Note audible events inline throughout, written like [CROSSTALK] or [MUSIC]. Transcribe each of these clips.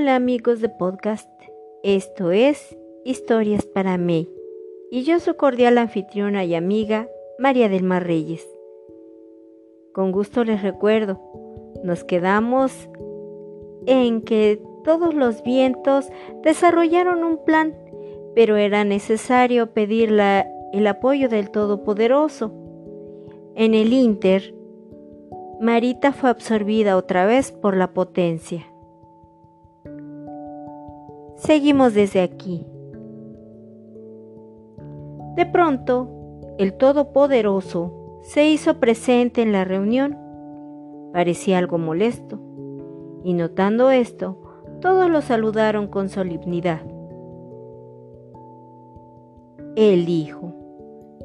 Hola amigos de podcast, esto es Historias para May y yo su cordial anfitriona y amiga María del Mar Reyes. Con gusto les recuerdo, nos quedamos en que todos los vientos desarrollaron un plan, pero era necesario pedir el apoyo del Todopoderoso. En el Inter, Marita fue absorbida otra vez por la potencia. Seguimos desde aquí. De pronto, el Todopoderoso se hizo presente en la reunión. Parecía algo molesto, y notando esto, todos lo saludaron con solemnidad. Él dijo,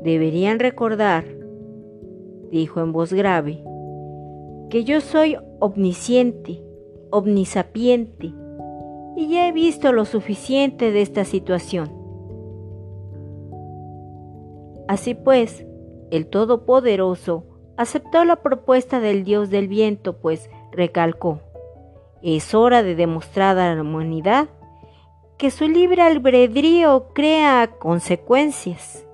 deberían recordar, dijo en voz grave, que yo soy omnisciente, omnisapiente, y ya he visto lo suficiente de esta situación. Así pues, el Todopoderoso aceptó la propuesta del Dios del viento, pues recalcó, es hora de demostrar a la humanidad que su libre albedrío crea consecuencias.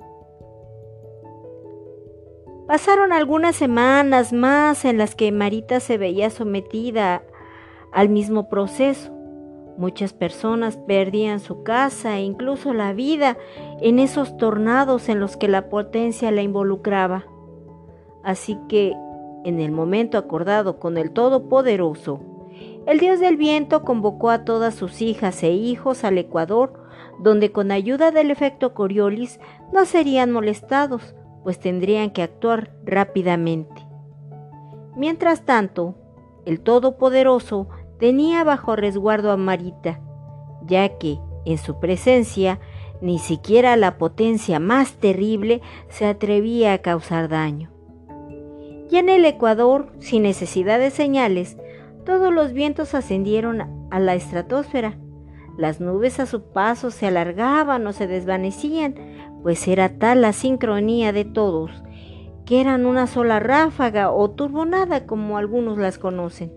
Pasaron algunas semanas más en las que Marita se veía sometida al mismo proceso. Muchas personas perdían su casa e incluso la vida en esos tornados en los que la potencia la involucraba. Así que, en el momento acordado con el Todopoderoso, el dios del viento convocó a todas sus hijas e hijos al Ecuador, donde con ayuda del efecto Coriolis no serían molestados, pues tendrían que actuar rápidamente. Mientras tanto, el Todopoderoso tenía bajo resguardo a Marita, ya que, en su presencia, ni siquiera la potencia más terrible se atrevía a causar daño. Y en el Ecuador, sin necesidad de señales, todos los vientos ascendieron a la estratosfera. Las nubes a su paso se alargaban o se desvanecían, pues era tal la sincronía de todos, que eran una sola ráfaga o turbonada como algunos las conocen.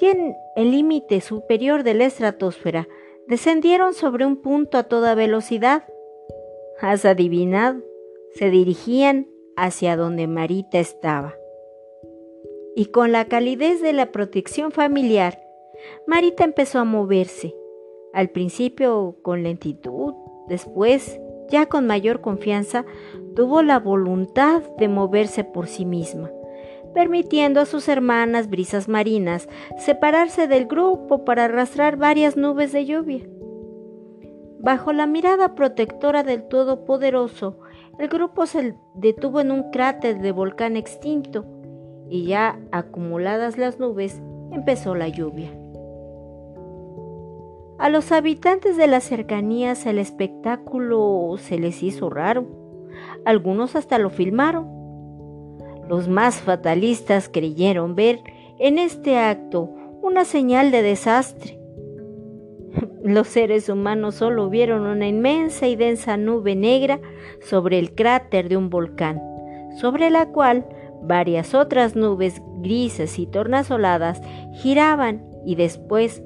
Y en el límite superior de la estratosfera descendieron sobre un punto a toda velocidad. Has adivinado, se dirigían hacia donde Marita estaba. Y con la calidez de la protección familiar, Marita empezó a moverse, al principio con lentitud, después, ya con mayor confianza, tuvo la voluntad de moverse por sí misma, permitiendo a sus hermanas brisas marinas separarse del grupo para arrastrar varias nubes de lluvia. Bajo la mirada protectora del Todopoderoso, el grupo se detuvo en un cráter de volcán extinto y ya acumuladas las nubes empezó la lluvia. A los habitantes de las cercanías el espectáculo se les hizo raro. Algunos hasta lo filmaron. Los más fatalistas creyeron ver en este acto una señal de desastre. [LAUGHS] Los seres humanos solo vieron una inmensa y densa nube negra sobre el cráter de un volcán, sobre la cual varias otras nubes grises y tornasoladas giraban y después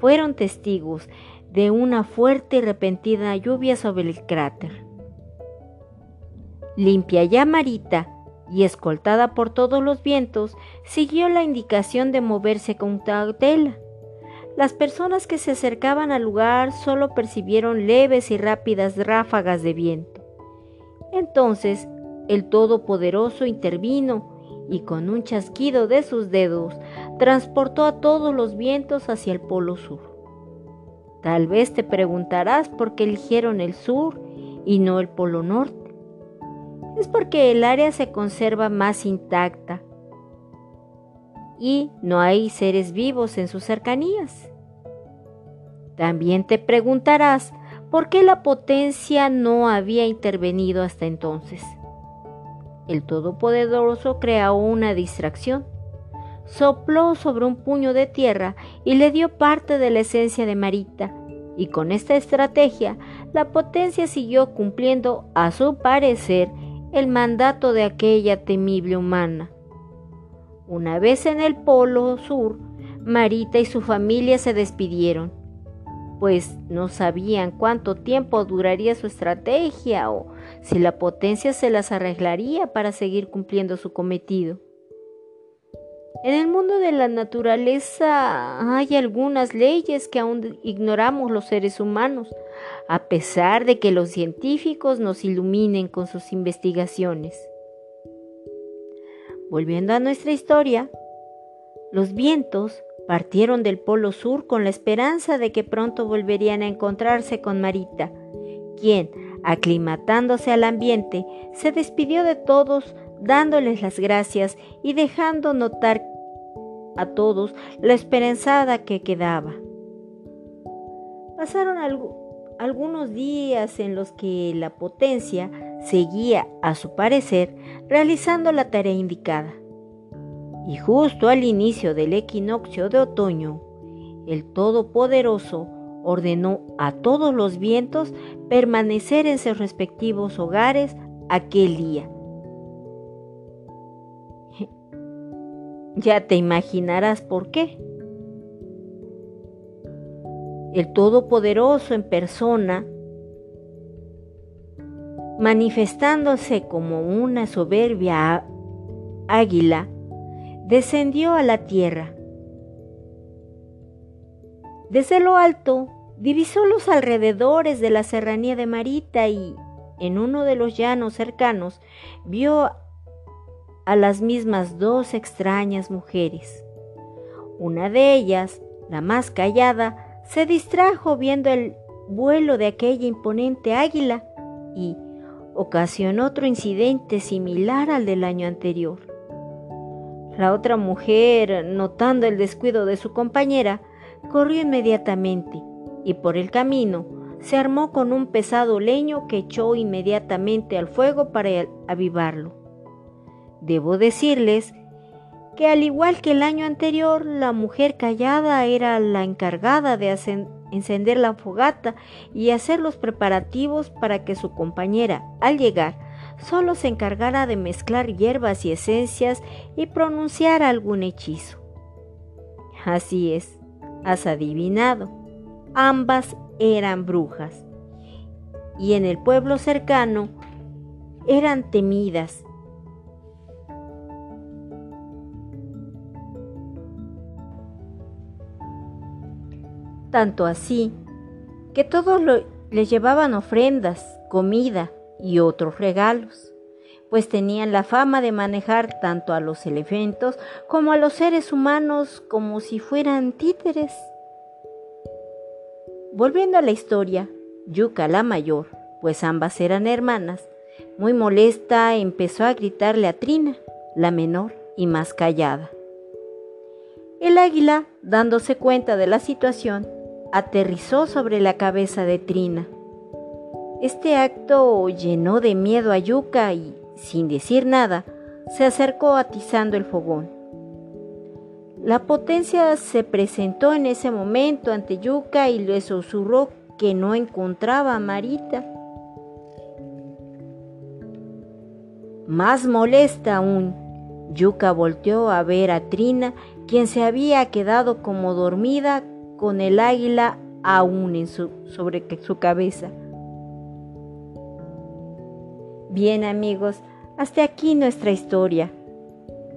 fueron testigos de una fuerte y repentina lluvia sobre el cráter. Limpia ya Marita y escoltada por todos los vientos, siguió la indicación de moverse con cautela. Las personas que se acercaban al lugar solo percibieron leves y rápidas ráfagas de viento. Entonces el Todopoderoso intervino y con un chasquido de sus dedos transportó a todos los vientos hacia el Polo Sur. Tal vez te preguntarás por qué eligieron el sur y no el Polo Norte. Es porque el área se conserva más intacta y no hay seres vivos en sus cercanías. También te preguntarás por qué la potencia no había intervenido hasta entonces. El Todopoderoso creó una distracción sopló sobre un puño de tierra y le dio parte de la esencia de Marita, y con esta estrategia la potencia siguió cumpliendo, a su parecer, el mandato de aquella temible humana, Una vez en el Polo Sur, Marita y su familia se despidieron, pues no sabían cuánto tiempo duraría su estrategia o si la potencia se las arreglaría para seguir cumpliendo su cometido. En el mundo de la naturaleza hay algunas leyes que aún ignoramos los seres humanos, a pesar de que los científicos nos iluminen con sus investigaciones. Volviendo a nuestra historia, los vientos partieron del Polo Sur con la esperanza de que pronto volverían a encontrarse con Marita, quien, aclimatándose al ambiente, se despidió de todos dándoles las gracias y dejando notar a todos la esperanzada que quedaba. Pasaron algunos días en los que la potencia seguía, a su parecer, realizando la tarea indicada. Y justo al inicio del equinoccio de otoño, el Todopoderoso ordenó a todos los vientos permanecer en sus respectivos hogares aquel día Ya te imaginarás por qué. El Todopoderoso en persona, manifestándose como una soberbia águila, descendió a la tierra. Desde lo alto divisó los alrededores de la serranía de Marita y, en uno de los llanos cercanos, vio a las mismas dos extrañas mujeres. Una de ellas, la más callada, se distrajo viendo el vuelo de aquella imponente águila y ocasionó otro incidente similar al del año anterior. La otra mujer, notando el descuido de su compañera, corrió inmediatamente y por el camino se armó con un pesado leño que echó inmediatamente al fuego para avivarlo. Debo decirles que al igual que el año anterior, la mujer callada era la encargada de encender la fogata y hacer los preparativos para que su compañera, al llegar, solo se encargara de mezclar hierbas y esencias y pronunciar algún hechizo. Así es, has adivinado. Ambas eran brujas. Y en el pueblo cercano eran temidas tanto así que todos le llevaban ofrendas, comida y otros regalos, pues tenían la fama de manejar tanto a los elementos como a los seres humanos como si fueran títeres. Volviendo a la historia, Yuka la mayor, pues ambas eran hermanas, muy molesta empezó a gritarle a Trina, la menor y más callada. El águila, dándose cuenta de la situación, aterrizó sobre la cabeza de Trina. Este acto llenó de miedo a Yuka y, sin decir nada, se acercó atizando el fogón. La potencia se presentó en ese momento ante Yuka y le susurró que no encontraba a Marita. Más molesta aún, Yuka volteó a ver a Trina, quien se había quedado como dormida con el águila aún en su, sobre su cabeza. Bien amigos, hasta aquí nuestra historia.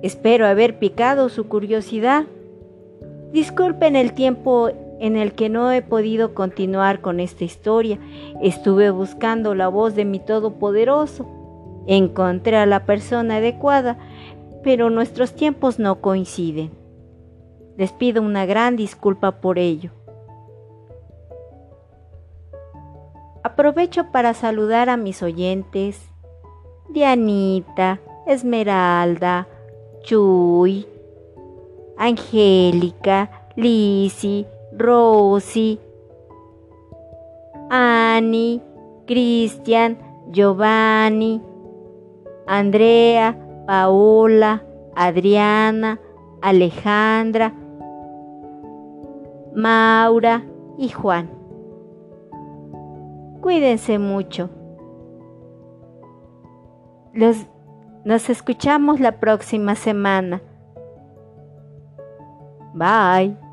Espero haber picado su curiosidad. Disculpen el tiempo en el que no he podido continuar con esta historia. Estuve buscando la voz de mi Todopoderoso. Encontré a la persona adecuada, pero nuestros tiempos no coinciden. Les pido una gran disculpa por ello. Aprovecho para saludar a mis oyentes, Dianita, Esmeralda, Chuy, Angélica, Lisi, Rosy, Annie, Cristian, Giovanni, Andrea, Paola, Adriana, Alejandra, Maura y Juan. Cuídense mucho. Los, nos escuchamos la próxima semana. Bye.